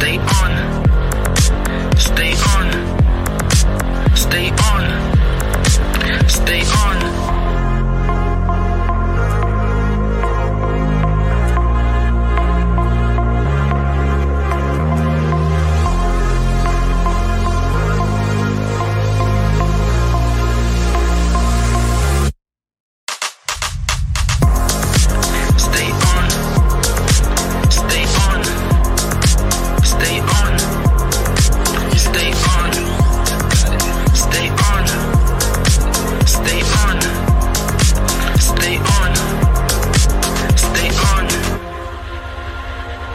they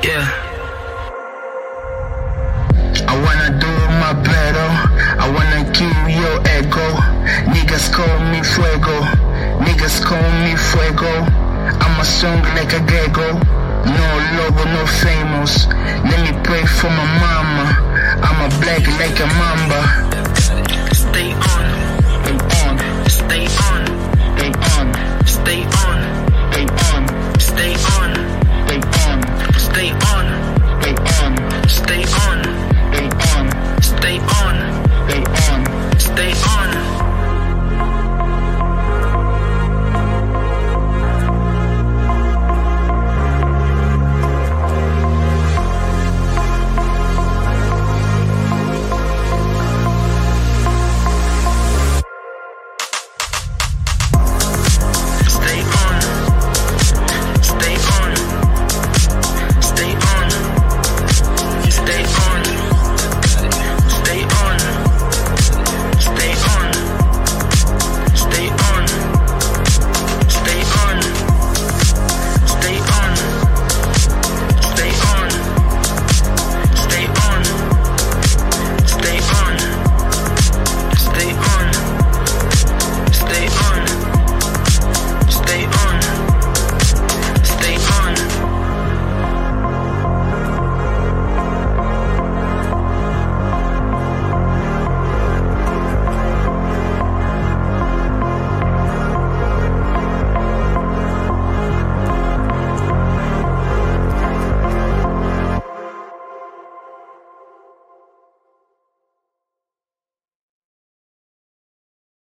Yeah. I wanna do my better. I wanna kill your ego. Niggas call me fuego. Niggas call me fuego. I'm a song like a gecko. No logo, no famous. Let me pray for my mama. I'm a black like a mamba.